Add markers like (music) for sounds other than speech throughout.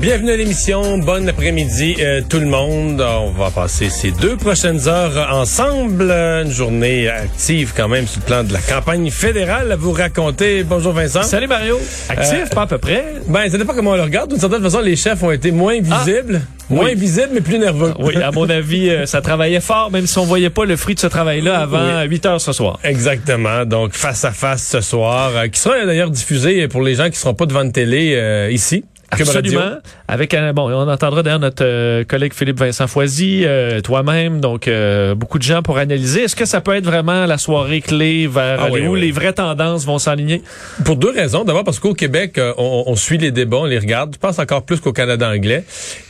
Bienvenue à l'émission. Bon après-midi euh, tout le monde. On va passer ces deux prochaines heures ensemble. Une journée active quand même sur le plan de la campagne fédérale à vous raconter. Bonjour Vincent. Salut Mario. Actif, Euh, pas à peu près. Ben, ça dépend comment on le regarde. D'une certaine façon, les chefs ont été moins visibles. Moins oui. visibles, mais plus nerveux. Oui, à mon avis, euh, ça travaillait fort, même si on voyait pas le fruit de ce travail-là avant 8 heures ce soir. Exactement. Donc, face à face ce soir, euh, qui sera d'ailleurs diffusé pour les gens qui seront pas devant une télé euh, ici. Absolument. Avec un, bon, on entendra d'ailleurs notre euh, collègue Philippe Vincent Foisy, euh, toi-même, donc euh, beaucoup de gens pour analyser. Est-ce que ça peut être vraiment la soirée clé vers Ah oui, où oui. les vraies tendances vont s'aligner? Pour deux raisons. D'abord parce qu'au Québec, euh, on, on suit les débats, on les regarde. Je pense encore plus qu'au Canada anglais.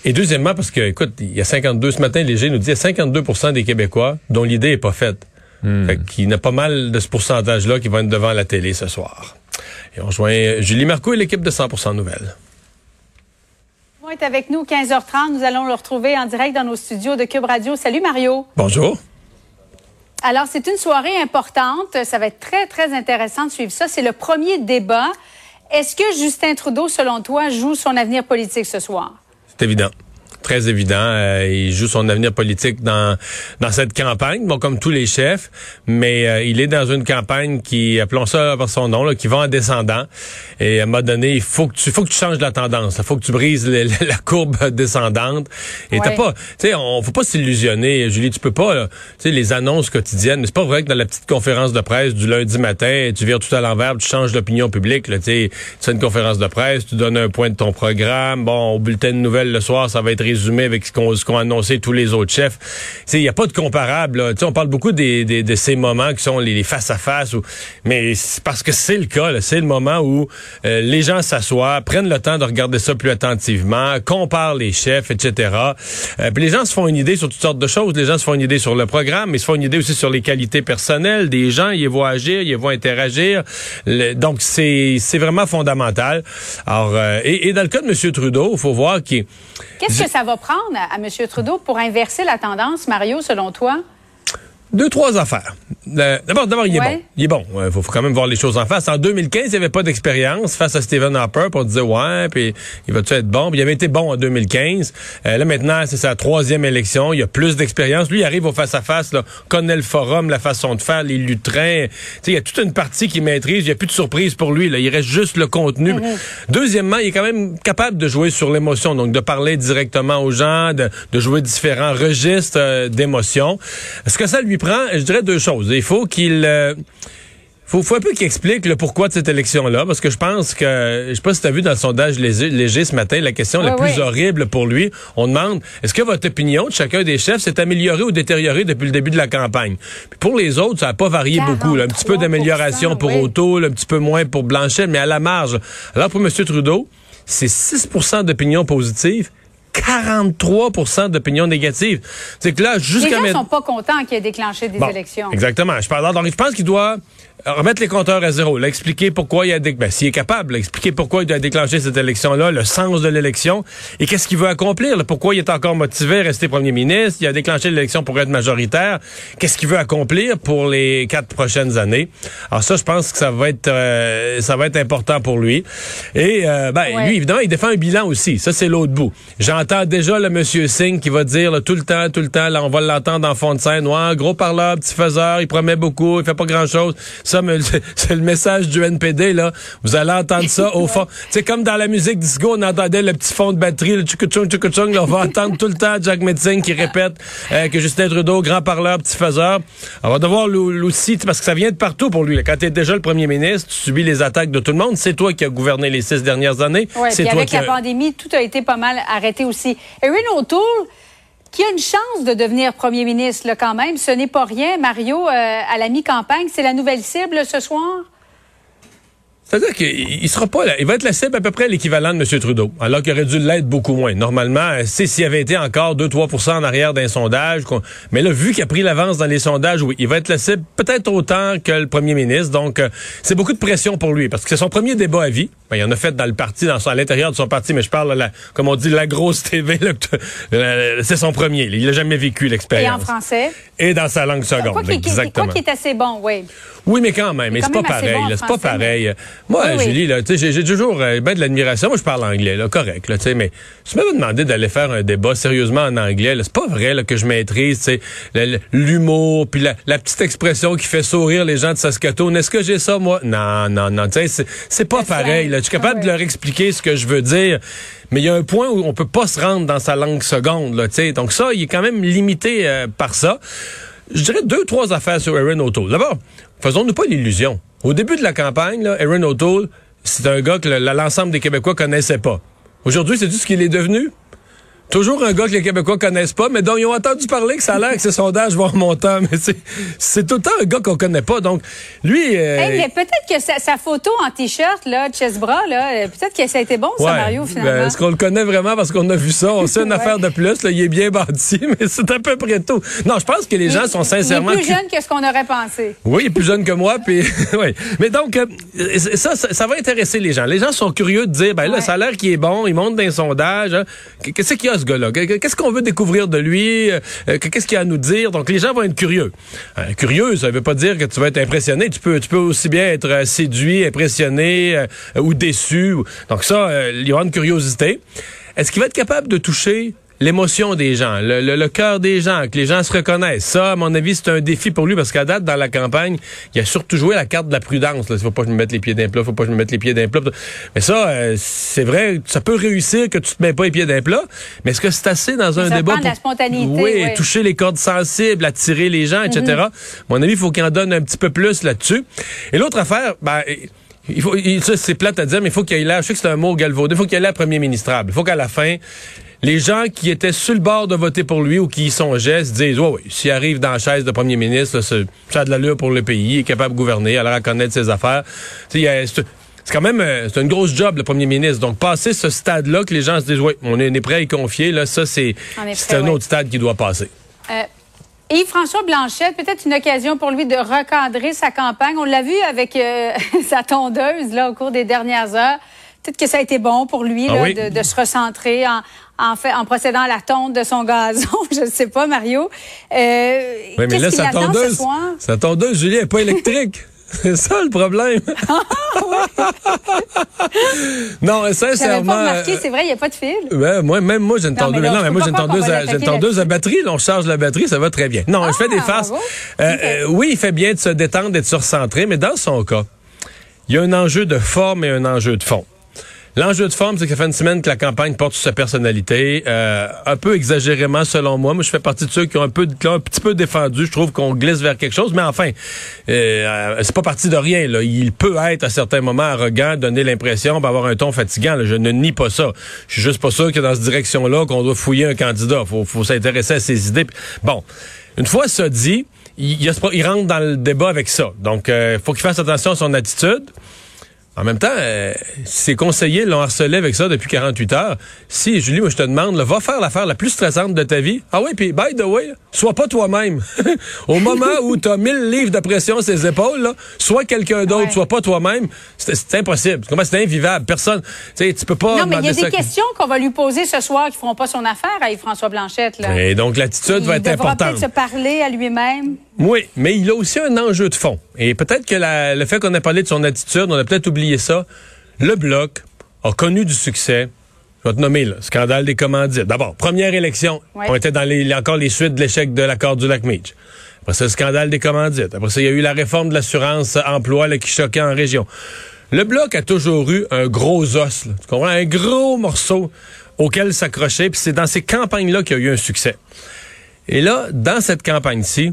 Et deuxièmement parce que, écoute, il y a 52, ce matin, Léger nous dit, il y a 52% des Québécois dont l'idée est pas faite. Fait qu'il y a pas mal de ce pourcentage-là qui vont être devant la télé ce soir. Et on rejoint Julie Marco et l'équipe de 100% Nouvelles. Est avec nous 15h30. Nous allons le retrouver en direct dans nos studios de Cube Radio. Salut Mario. Bonjour. Alors, c'est une soirée importante. Ça va être très, très intéressant de suivre ça. C'est le premier débat. Est-ce que Justin Trudeau, selon toi, joue son avenir politique ce soir? C'est évident. Très évident. Euh, il joue son avenir politique dans dans cette campagne, bon comme tous les chefs, mais euh, il est dans une campagne qui, appelons ça par son nom, là, qui va en descendant. Et à un moment donné, il faut que tu faut que tu changes la tendance. Il faut que tu brises le- le- la courbe descendante. Et t'as pas, tu sais, on faut pas s'illusionner, Julie. Tu peux pas, tu sais, les annonces quotidiennes. mais C'est pas vrai que dans la petite conférence de presse du lundi matin, tu vires tout à l'envers, tu changes l'opinion publique. Là, tu sais, tu fais une conférence de presse, tu donnes un point de ton programme. Bon, au bulletin de nouvelles le soir, ça va être résumé avec ce qu'ont annoncé tous les autres chefs. Il y a pas de comparable. là. On parle beaucoup des, des- de ces moments qui sont les, les face mais parce que c'est le cas. C'est le moment où euh, les gens s'assoient, prennent le temps de regarder ça plus attentivement, comparent les chefs, etc. Euh, puis les gens se font une idée sur toutes sortes de choses. Les gens se font une idée sur le programme, mais ils se font une idée aussi sur les qualités personnelles des gens. Ils les voient agir, ils les voient interagir. Le- donc c'est c'est vraiment fondamental. Alors euh, et, et dans le cas de M. Trudeau, il faut voir qu'il Qu'est-ce que ça va prendre à, à M. Trudeau pour inverser la tendance, Mario, selon toi? Deux, trois affaires. Euh, D'abord, d'abord, il est Ouais. bon. Il est bon. Il faut, faut quand même voir les choses en face. En 2015, il n'y avait pas d'expérience face à Stephen Harper. Puis on disait, ouais, puis il va-tu être bon? Puis il avait été bon en 2015. Euh, là, maintenant, c'est sa troisième élection. Il a plus d'expérience. Lui, il arrive au face-à-face, là, connaît le forum, la façon de faire, les lutrins. Tu sais, il y a toute une partie qu'il maîtrise. Il n'y a plus de surprise pour lui. Là. Il reste juste le contenu. Deuxièmement, il est quand même capable de jouer sur l'émotion. Donc, de parler directement aux gens, de, de jouer différents registres euh, d'émotions. Ce que ça lui prend, je dirais deux choses. Il faut qu'il... euh, faut, faut un peu qu'il explique le pourquoi de cette élection-là, parce que je pense que, je sais pas si tu as vu dans le sondage léger, léger ce matin, la question la plus horrible pour lui, on demande, est-ce que votre opinion de chacun des chefs s'est améliorée ou détériorée depuis le début de la campagne? Puis pour les autres, ça n'a pas varié beaucoup. là. Un petit peu 43%, d'amélioration pour oui. Auto, là, un petit peu moins pour Blanchet, mais à la marge. Alors pour M. Trudeau, c'est 6% d'opinion positive, 43 d'opinion négative. C'est que là, Les jusqu'à gens maintenant... sont pas contents qu'il ait déclenché des Bon, élections. Exactement. Je parle donc je pense qu'il doit remettre les compteurs à zéro, là, expliquer pourquoi il a dé- ben, s'il est capable, là, expliquer pourquoi il doit déclencher cette élection-là, le sens de l'élection et qu'est-ce qu'il veut accomplir, là, pourquoi il est encore motivé à rester premier ministre, il a déclenché l'élection pour être majoritaire, qu'est-ce qu'il veut accomplir pour les quatre prochaines années? Alors ça, je pense que ça va être euh, ça va être important pour lui. Et euh, ben, Ouais. lui, évidemment, il défend un bilan aussi. Ça, c'est l'autre bout. J'entends déjà le monsieur Singh qui va dire là, tout le temps, tout le temps, là, on va l'entendre en fond de scène. Ouais, gros parleur, petit faiseur, il promet beaucoup, il fait pas grand-chose. Ça, c'est le message du NPD, là. Vous allez entendre ça au fond. C'est comme dans la musique disco, on entendait le petit fond de batterie, le tchoukou-tchoung, tchoukou-tchoung. On va entendre tout le temps Jack Metzing qui répète euh, que Justin Trudeau, grand parleur, petit faiseur. On va devoir l'ou- aussi, parce que ça vient de partout pour lui. là. Quand tu es déjà le premier ministre, tu subis les attaques de tout le monde. C'est toi qui as gouverné les six dernières années. Oui, c'est toi avec qui la pandémie, tout a été pas mal arrêté aussi. Erin O'Toole, qui a une chance de devenir premier ministre là, quand même, ce n'est pas rien. Mario, euh, à la mi-campagne, c'est la nouvelle cible ce soir? C'est-à-dire qu'il sera pas là. Il va être la cible à peu près l'équivalent de M. Trudeau, alors qu'il aurait dû l'être beaucoup moins. Normalement, c'est s'il avait été encore 2-3% en arrière d'un sondage. Mais là, vu qu'il a pris l'avance dans les sondages, oui, il va être la cible peut-être autant que le premier ministre. Donc, euh, c'est beaucoup de pression pour lui, parce que c'est son premier débat à vie. Ben, il en a fait dans le parti, dans son, à l'intérieur de son parti, mais je parle, la, comme on dit, la grosse TV. (laughs) c'est son premier. Il n'a jamais vécu l'expérience. Et en français? Et dans sa langue seconde, quoi exactement. Quoi qui est assez bon, oui. Oui, mais quand même, mais c'est pas pareil. c'est pas pareil. Moi, Julie, là, j'ai toujours euh, ben de l'admiration. Moi, je parle anglais, là, correct, là, tu sais, mais tu m'avais demandé d'aller faire un débat sérieusement en anglais. C'est pas vrai là, que je maîtrise, l'humour, puis la, petite expression qui fait sourire les gens de Saskatoon. Est-ce que j'ai ça, moi? Non, non, non. Tu sais, c'est pas pareil. Là. Je suis capable de leur expliquer ce que je veux dire. Mais il y a un point où on peut pas se rendre dans sa langue seconde, là, tu sais. Donc ça, il est quand même limité euh, par ça. Je dirais deux, trois affaires sur Aaron O'Toole. D'abord, faisons-nous pas l'illusion. Au début de la campagne, là, Aaron O'Toole, c'est un gars que l'ensemble des Québécois connaissaient pas. Aujourd'hui, c'est tout ce qu'il est devenu? Toujours un gars que les Québécois connaissent pas, mais dont ils ont entendu parler que ça a l'air que ces sondages vont remonter. (laughs) Mais c'est tout le temps un gars qu'on connaît pas. Donc, lui... Euh, peut-être que sa, photo en T-shirt, là, bras, là, euh, peut-être que ça a été bon, ça, Mario, ben, finalement. Est-ce qu'on le connaît vraiment parce qu'on a vu ça? On sait une (laughs) affaire de plus. Là, il est bien bâti, (laughs) mais c'est à peu près tout. Non, je pense que les gens sont sincèrement... Il est plus jeune que ce qu'on aurait pensé. Oui, il est plus jeune que moi. puis oui. Mais donc, euh, ça, ça, va intéresser les gens. Les gens sont curieux de dire, ben là, ça a l'air qu'il est bon, il monte dans les sondages. Hein. Qu'est-ce qu'il y a, Qu'est-ce qu'on veut découvrir de lui? Euh, qu'est-ce qu'il a à nous dire? Donc, les gens vont être curieux. Euh, curieux, ça veut pas dire que tu vas être impressionné. Tu peux, tu aussi bien être euh, séduit, impressionné ou déçu. Donc ça, il y aura une curiosité. Est-ce qu'il va être capable de toucher l'émotion des gens, le, le, cœur des gens, que les gens se reconnaissent. Ça, à mon avis, c'est un défi pour lui parce qu'à date, dans la campagne, il a surtout joué la carte de la prudence. Il faut pas que je me mette les pieds d'un plat, faut pas que je me mette les pieds d'un plat. Mais ça, euh, c'est vrai, ça peut réussir que tu te mets pas les pieds d'un plat, mais est-ce que c'est assez dans un débat pour... la spontanéité, oui, toucher les cordes sensibles, attirer les gens, etc. Mm-hmm. À mon avis, il faut qu'il en donne un petit peu plus là-dessus. Et l'autre affaire, ben, il faut, ça c'est plate à dire, mais il faut qu'il ait l'air, je sais que c'est un mot galvaudé, il faut qu'il ait l'air premier ministrable. Il faut qu'à la fin, les gens qui étaient sur le bord de voter pour lui ou qui y songeaient se disent, oui, oui, s'il arrive dans la chaise de premier ministre, ça a de l'allure pour le pays, il est capable de gouverner, il a connaître ses affaires. C'est quand même euh, c'est une grosse job, le premier ministre. Donc, passer ce stade-là, que les gens se disent, oui, on est, prêt à y confier, là, ça, c'est un autre stade qui doit passer. Euh, Yves-François Blanchette, peut-être une occasion pour lui de recadrer sa campagne. On l'a vu avec euh, (laughs) sa tondeuse là, au cours des dernières heures. Peut-être que ça a été bon pour lui ah de, se recentrer en, fait, en procédant à la tonte de son gazon. (laughs) Je ne sais pas, Mario. Euh, oui, mais là, sa tondeuse, sa tondeuse, Julie, n'est pas électrique. (laughs) C'est ça le problème. (laughs) non, sincèrement. Pas remarqué, c'est vrai, il n'y a pas de fil. Ben, moi, même moi, j'ai une tondeuse. Non, mais, moi, j'ai une tondeuse, à, une tondeuse à batterie. on charge la batterie, ça va très bien. Non, je fais des ah, farces. Euh, euh, oui, il fait bien de se détendre et de se recentrer, mais dans son cas, il y a un enjeu de forme et un enjeu de fond. L'enjeu de forme, c'est que ça fait une semaine que la campagne porte sur sa personnalité, euh, un peu exagérément selon moi. Moi, je fais partie de ceux qui ont un peu, qui ont un petit peu défendu. Je trouve qu'on glisse vers quelque chose, mais enfin, euh, c'est pas parti de rien. Là. Il peut être à certains moments arrogant, donner l'impression d'avoir un ton fatigant. Je ne nie pas ça. Je suis juste pas sûr que dans cette direction-là, qu'on doit fouiller un candidat. Faut, faut s'intéresser à ses idées. Bon, une fois ça dit, il, il, rentre dans le débat avec ça. Donc, euh, faut qu'il fasse attention à son attitude. En même temps, euh, ses conseillers l'ont harcelé avec ça depuis 48 heures. Si, Julie, moi, je te demande, va faire l'affaire la plus stressante de ta vie. Ah oui, puis, by the way, sois pas toi-même. (laughs) Au moment où tu as 1000 livres de pression sur ses épaules, là, sois quelqu'un d'autre, sois pas toi-même. C'est impossible. Comment c'est invivable? Personne, tu sais, tu peux pas... Non, mais il y a des questions qu'on va lui poser ce soir qui feront pas son affaire à Yves-François Blanchette. Là. Et donc, l'attitude va être importante. Il peut-être se parler à lui-même. Oui, mais il a aussi un enjeu de fond. Et peut-être que le fait qu'on ait parlé de son attitude, on a peut-être oublié ça. Le Bloc a connu du succès. Je vais te nommer, là, scandale des commandites. D'abord, première élection, on était dans les, encore les suites de l'échec de l'accord du lac Meach. Après ça, le scandale des commandites. Après ça, il y a eu la réforme de l'assurance emploi là, qui choquait en région. Le Bloc a toujours eu un gros os, là, tu comprends? un gros morceau auquel s'accrocher. Puis c'est dans ces campagnes-là qu'il y a eu un succès. Et là, dans cette campagne-ci,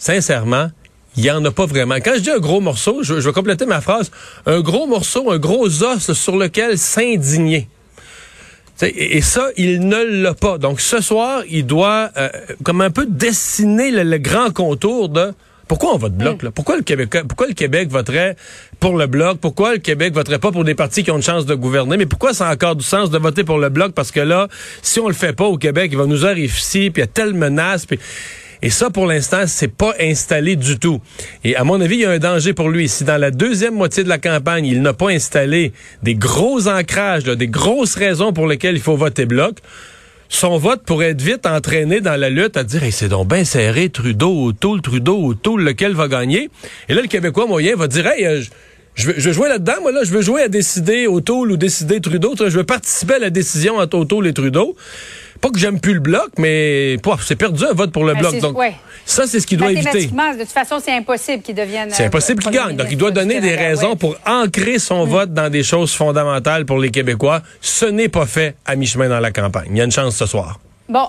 sincèrement, il n'y en a pas vraiment. Quand je dis un gros morceau, je, vais compléter ma phrase, un gros morceau, un gros os sur lequel s'indigner. Et, ça, il ne l'a pas. Donc ce soir, il doit euh, comme un peu dessiner le, grand contour de Pourquoi on vote bloc? Là? Pourquoi le Québec pourquoi le Québec voterait pour le bloc? Pourquoi le Québec voterait pas pour des partis qui ont une chance de gouverner? Mais pourquoi ça a encore du sens de voter pour le bloc? Parce que là, si on le fait pas au Québec, il va nous arriver ici, puis il y a telle menace. Et ça, pour l'instant, c'est pas installé du tout. Et à mon avis, il y a un danger pour lui. Si dans la deuxième moitié de la campagne, il n'a pas installé des gros ancrages, des grosses raisons pour lesquelles il faut voter bloc, son vote pourrait être vite entraîné dans la lutte à dire hey, c'est donc bien serré, Trudeau, O'Toole, Trudeau, O'Toole, lequel va gagner. Et là, le Québécois moyen va dire hey, euh, je, veux, je jouer là-dedans, moi là, je veux jouer à décider O'Toole ou décider Trudeau. Je veux participer à la décision entre O'Toole et Trudeau. Pas que j'aime plus le bloc, mais c'est perdu un vote pour le ben, bloc. Donc, ça, c'est ce qu'il doit éviter. De toute façon, c'est impossible qu'il devienne. C'est impossible qu'il gagne. Donc, il doit donner des raisons pour ancrer son mm. vote dans des choses fondamentales pour les Québécois. Ce n'est pas fait à mi-chemin dans la campagne. Il y a une chance ce soir. Bon.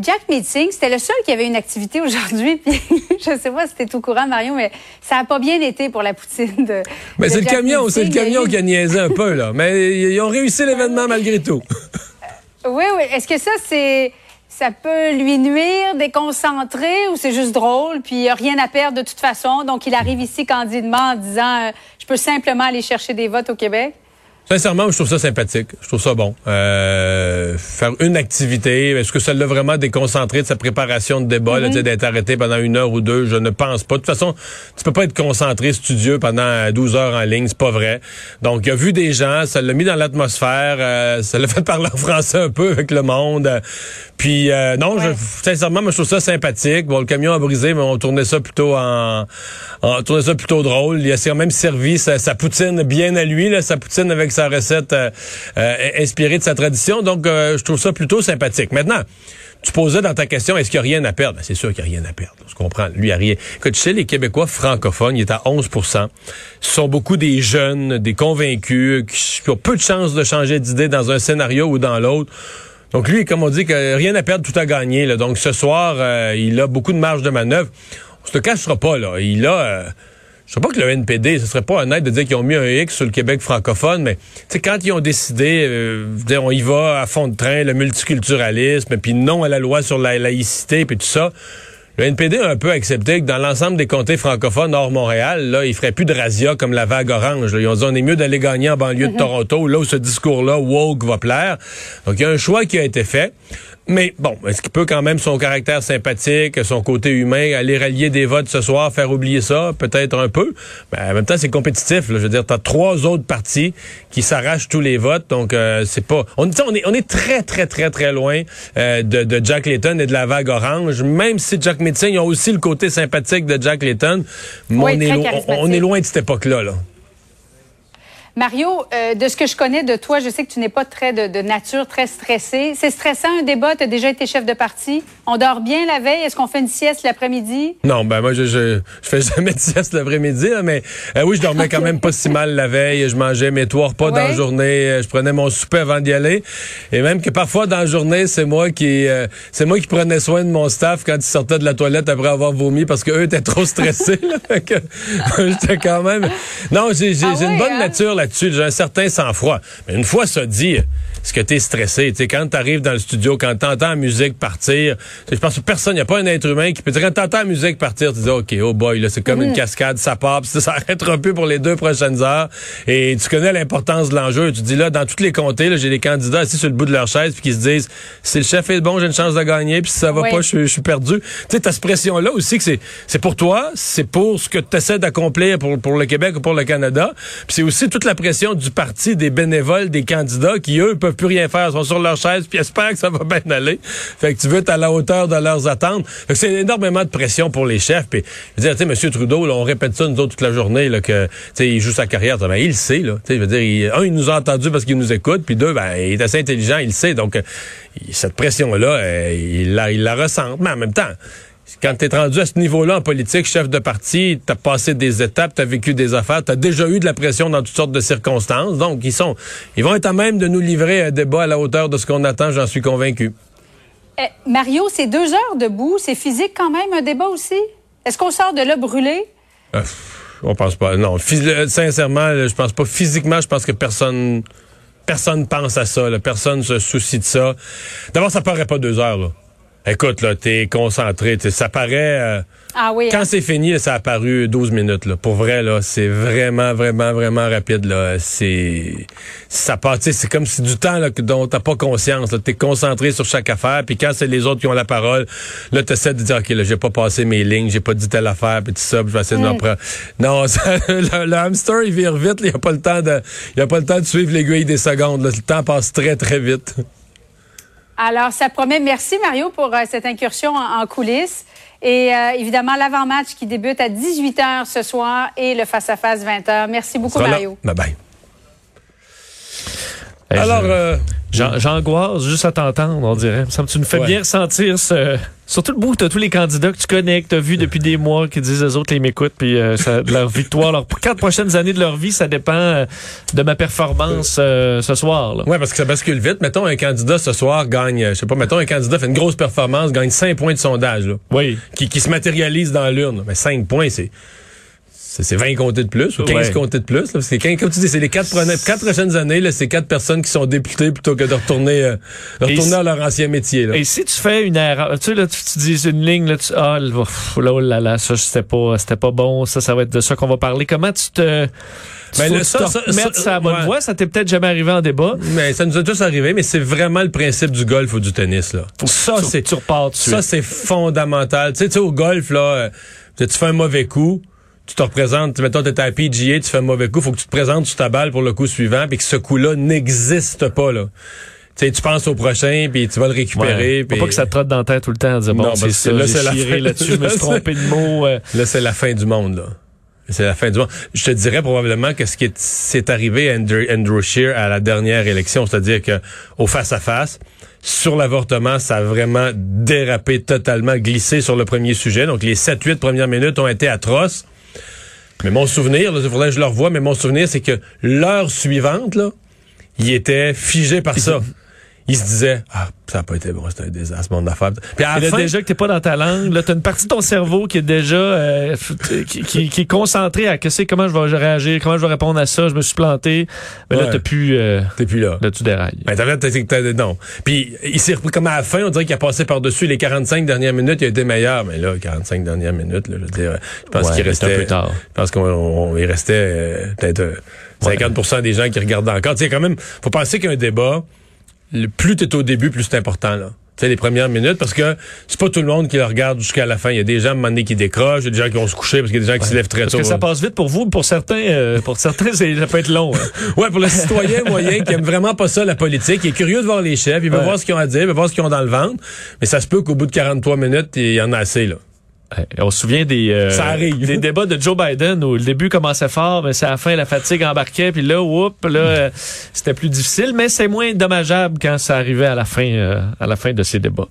Jack Meeting, c'était le seul qui avait une activité aujourd'hui. (laughs) Puis je sais pas si c'était tout courant, Marion, mais ça n'a pas bien été pour la poutine de. Mais c'est le camion, c'est le camion qui a niaisé un peu là. Mais ils ont réussi l'événement malgré tout. (laughs) Oui, oui. Est-ce que ça, c'est. Ça peut lui nuire, déconcentrer, ou c'est juste drôle, puis il a rien à perdre de toute façon? Donc, il arrive ici candidement en disant euh, Je peux simplement aller chercher des votes au Québec? Sincèrement, je trouve ça sympathique. Je trouve ça bon. Euh, faire une activité, est-ce que ça l'a vraiment déconcentré de sa préparation de débat, mm d'être arrêté pendant une heure ou deux? Je ne pense pas. De toute façon, tu peux pas être concentré, studieux pendant 12 heures en ligne, c'est pas vrai. Donc, il a vu des gens, ça l'a mis dans l'atmosphère, euh, ça l'a (laughs) fait parler en français un peu avec le monde. Puis, euh, non, je, sincèrement, moi, je trouve ça sympathique. Bon, le camion a brisé, mais on tournait ça plutôt en, on tournait ça plutôt drôle. Il a quand même servi sa, sa poutine bien à lui, là, sa poutine avec sa recette euh, euh, inspirée de sa tradition. Donc, euh, je trouve ça plutôt sympathique. Maintenant, tu posais dans ta question, est-ce qu'il n'y a rien à perdre? Ben, c'est sûr qu'il n'y a rien à perdre. Je comprends. Lui, il n'y a rien. Écoute, tu sais, les Québécois francophones, il est à 11 Ce sont beaucoup des jeunes, des convaincus, qui ont peu de chances de changer d'idée dans un scénario ou dans l'autre. Donc lui, comme on dit, rien à perdre, tout à gagner. Là. Donc ce soir, il a beaucoup de marge de manœuvre. On se le cachera pas, là. Il a... Je sais pas que le NPD, ce serait pas honnête de dire qu'ils ont mis un X sur le Québec francophone, mais quand ils ont décidé, euh, on y va à fond de train, le multiculturalisme, puis non à la loi sur la laïcité, puis tout ça, le NPD a un peu accepté que dans l'ensemble des comtés francophones hors Montréal, là, il ferait plus de razzia comme la vague orange. Ils ont dit on est mieux d'aller gagner en banlieue de. Toronto, là où ce discours-là woke va plaire. Donc il y a un choix qui a été fait. Mais bon, est-ce qu'il peut quand même son caractère sympathique, son côté humain, aller rallier des votes ce soir, faire oublier ça, peut-être un peu. Mais en même temps, c'est compétitif. Je veux dire, t'as trois autres partis qui s'arrachent tous les votes, donc euh, c'est pas. On, on est on est très très très très loin euh, de, de, Jack Layton et de la vague orange. Même si Jack Metzing a aussi le côté sympathique de Jack Layton, on, est on, est loin de cette époque-là. Là. Mario, euh, de ce que je connais de toi, je sais que tu n'es pas très de, nature, très stressé. C'est stressant un débat, tu as déjà été chef de parti? On dort bien la veille, est-ce qu'on fait une sieste l'après-midi? Non, ben moi je, je, fais (laughs) jamais de sieste l'après-midi, mais euh, oui, je dormais quand même pas si mal la veille. Je mangeais mes trois repas dans la journée, euh, je prenais mon souper avant d'y aller. Et même que parfois dans la journée, c'est moi qui c'est moi qui prenais soin de mon staff quand ils sortaient de la toilette après avoir vomi parce qu'eux étaient trop stressés. (laughs) (laughs) J'étais quand même. Non, j'ai ah une bonne hein? nature là-dessus. J'ai un certain sang-froid. Mais une fois ça dit, est-ce que tu es stressé? sais, quand tu arrives dans le studio, quand tu entends la musique partir, je pense que personne, il n'y a pas un être humain qui peut dire, quand tu entends la musique partir, tu dis, OK, oh boy, là, c'est comme une mm. cascade, ça part, ça (laughs) s'arrêtera plus pour les deux prochaines heures. Et tu connais l'importance de l'enjeu. Tu dis, là, dans toutes les comtés, j'ai des candidats assis sur le bout de leur chaise puis qui se disent, si le chef est bon, j'ai une chance de gagner, puis si ça va pas, je, suis perdu. Tu sais, ta cette pression-là aussi que c'est pour toi, c'est pour ce que tu essaies d'accomplir pour, pour le Québec ou pour le Canada. Puis c'est aussi toute la pression du parti, des bénévoles, des candidats qui, eux, peuvent plus rien faire, sont sur leur chaise, puis espèrent que ça va bien aller. Fait que tu veux être à la hauteur de leurs attentes. C'est énormément de pression pour les chefs. Puis, je veux dire, M. Trudeau, là, on répète ça nous autres toute la journée, là, que, il joue sa carrière. Ben, il le sait, là. Je veux dire, un, il nous a entendus parce qu'il nous écoute, puis deux, ben, il est assez intelligent, il le sait. Donc, euh, cette pression-là, euh, il, il la ressent. Mais en même temps, quand tu es rendu à ce niveau-là en politique, chef de parti, tu as passé des étapes, tu as vécu des affaires, tu as déjà eu de la pression dans toutes sortes de circonstances. Donc, ils sont ils vont être à même de nous livrer un débat à la hauteur de ce qu'on attend, j'en suis convaincu. Eh, Mario, c'est deux heures debout, c'est physique quand même un débat aussi? Est-ce qu'on sort de là brûlé? Euh, on pense pas. Non, sincèrement, je pense pas. Physiquement, je pense que personne personne pense à ça. Personne se soucie de ça. D'abord, ça paraît pas deux heures. Là. Écoute, là, t'es concentré. Ça paraît. Euh, ah oui. Quand hein? c'est fini, ça a paru 12 minutes. Là. Pour vrai, là, c'est vraiment, vraiment, vraiment rapide. Là. C'est. Ça part, c'est comme si du temps là, dont t'as pas conscience. T'es concentré sur chaque affaire. Puis quand c'est les autres qui ont la parole, là, t'essaies de dire OK, là, j'ai pas passé mes lignes, j'ai pas dit telle affaire, puis tout ça, puis je vais essayer de me prendre. Non, (laughs) ça, le, hamster, il vire vite, il a pas le temps de. Il a pas le temps de suivre l'aiguille des secondes. Là. Le temps passe très, très vite. Alors, ça promet. Merci, Mario, pour euh, cette incursion en, coulisses. Et euh, évidemment, l'avant-match qui débute à 18h ce soir et le face-à-face 20h. Merci beaucoup, Mario. Bye bye. Alors, euh, J'angoisse juste à t'entendre, on dirait. Ça, tu me fais bien ressentir ce... Surtout le bout, tu as tous les candidats que tu connais, que tu as vus depuis des mois, qui disent aux autres, les m'écoutent, puis euh, leur victoire, leurs quatre prochaines années de leur vie, ça dépend euh, de ma performance euh, ce soir. Oui, parce que ça bascule vite. Mettons, un candidat ce soir gagne, je sais pas, mettons, un candidat fait une grosse performance, gagne cinq points de sondage, là, oui. qui, qui se matérialise dans l'urne. Mais cinq points, c'est c'est 20 comtés de plus ou 15 comtés de plus. Parce que comme tu dis, c'est les quatre, quatre prochaines années, c'est quatre personnes qui sont députées plutôt que de retourner, euh, de retourner à leur ancien métier. Là. Et si tu fais une erreur, tu sais, là, tu, dis une ligne, là, tu, ah, là, oh là, là, ça, c'était pas, c'était pas bon, ça, ça va être de ça qu'on va parler. Comment tu te... Ben, le, ça, ça, mettre ça, bonne voie, ça t'est peut-être jamais arrivé en débat. Mais ça nous a tous arrivé, mais c'est vraiment le principe du golf ou du tennis là. Faut ça c'est tu repars Ça c'est fondamental. Tu sais, au golf là, euh, tu fais un mauvais coup, tu te représentes, mettons, t'es à la PGA, tu fais un mauvais coup, faut que tu te présentes sur ta balle pour le coup suivant, puis que ce coup-là n'existe pas, là. Tu sais, tu penses au prochain, puis tu vas le récupérer. Faut pas que ça te trotte dans la tête tout le temps, dire, bon, c'est ça, là, c'est la fin. là-dessus, (laughs) je me suis trompé de mot. Euh. (laughs) Là, c'est la fin du monde, là. C'est la fin du monde. Je te dirais probablement que ce qui est, arrivé à Andrew, Andrew Scheer à la dernière élection, c'est-à-dire que au face-à-ce sur l'avortement, ça a vraiment dérapé totalement, glissé sur le premier sujet. Donc, les 7-8 premières minutes ont été atroces. Mais mon souvenir, il faudrait que je le revoie, mais mon souvenir, c'est que l'heure suivante, là, il était figé par ça. Il se disait, ah, ça n'a pas été bon, c'était un désastre, mon affaire. Puis à la fin, déjà que t'es pas dans ta langue, là, t'as une partie de ton cerveau qui est déjà, euh, qui, qui, est concentrée à qu'est-ce comment je vais réagir, comment je vais répondre à ça, je me suis planté. Mais là, t'as plus, euh, t'es plus là. Là, tu dérailles. Ben, t'as, non. Puis, il s'est repris comme à la fin, on dirait qu'il a passé par-dessus les 45 dernières minutes, il a été meilleur. Mais là, 45 dernières minutes, là, je veux dire, je pense qu'il restait, un peu tard. je pense qu'il restait, euh, peut-être, 50% des gens qui regardent encore. Tu sais, quand même, faut penser qu'un débat, le plus t'es au début, plus c'est important, là. Tu sais, les premières minutes, parce que c'est pas tout le monde qui le regarde jusqu'à la fin. Il y a des gens, à un moment donné, qui décrochent, il y a des gens qui vont se coucher parce qu'il y a des gens qui se lèvent très tôt. Parce que ça passe vite pour vous, pour certains, euh, pour certains, ça peut être long. Hein. (laughs) ouais, pour le citoyen moyen qui aime vraiment pas ça, la politique, il est curieux de voir les chefs, il veut voir ce qu'ils ont à dire, il veut voir ce qu'ils ont dans le ventre, mais ça se peut qu'au bout de 43 minutes, il y en a assez, là. On se souvient des, euh, des débats de Joe Biden où le début commençait fort, mais c'est à la fin la fatigue embarquait, puis là, oups, là, euh, c'était plus difficile, mais c'est moins dommageable quand ça arrivait à la fin, euh, à la fin de ces débats.